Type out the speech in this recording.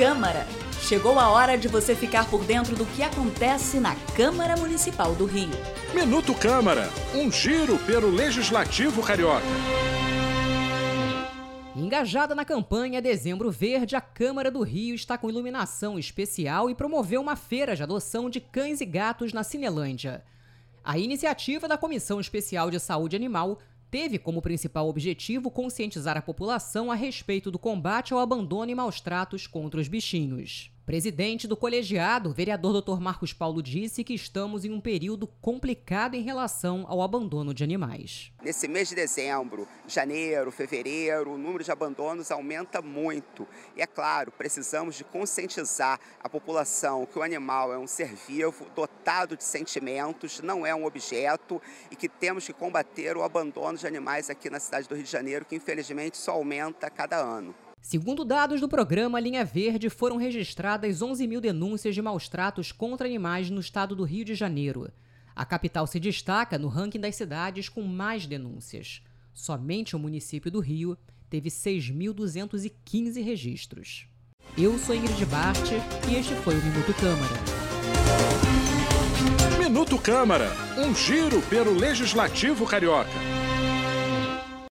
Câmara. Chegou a hora de você ficar por dentro do que acontece na Câmara Municipal do Rio. Minuto Câmara, um giro pelo Legislativo Carioca. Engajada na campanha Dezembro Verde, a Câmara do Rio está com iluminação especial e promoveu uma feira de adoção de cães e gatos na Cinelândia. A iniciativa da Comissão Especial de Saúde Animal teve como principal objetivo conscientizar a população a respeito do combate ao abandono e maus tratos contra os bichinhos. Presidente do colegiado, vereador Dr. Marcos Paulo disse que estamos em um período complicado em relação ao abandono de animais. Nesse mês de dezembro, janeiro, fevereiro, o número de abandonos aumenta muito. E é claro, precisamos de conscientizar a população que o animal é um ser vivo, dotado de sentimentos, não é um objeto e que temos que combater o abandono de animais aqui na cidade do Rio de Janeiro, que infelizmente só aumenta a cada ano. Segundo dados do programa Linha Verde, foram registradas 11 mil denúncias de maus tratos contra animais no estado do Rio de Janeiro. A capital se destaca no ranking das cidades com mais denúncias. Somente o município do Rio teve 6.215 registros. Eu sou Ingrid Bart e este foi o Minuto Câmara. Minuto Câmara, um giro pelo Legislativo Carioca.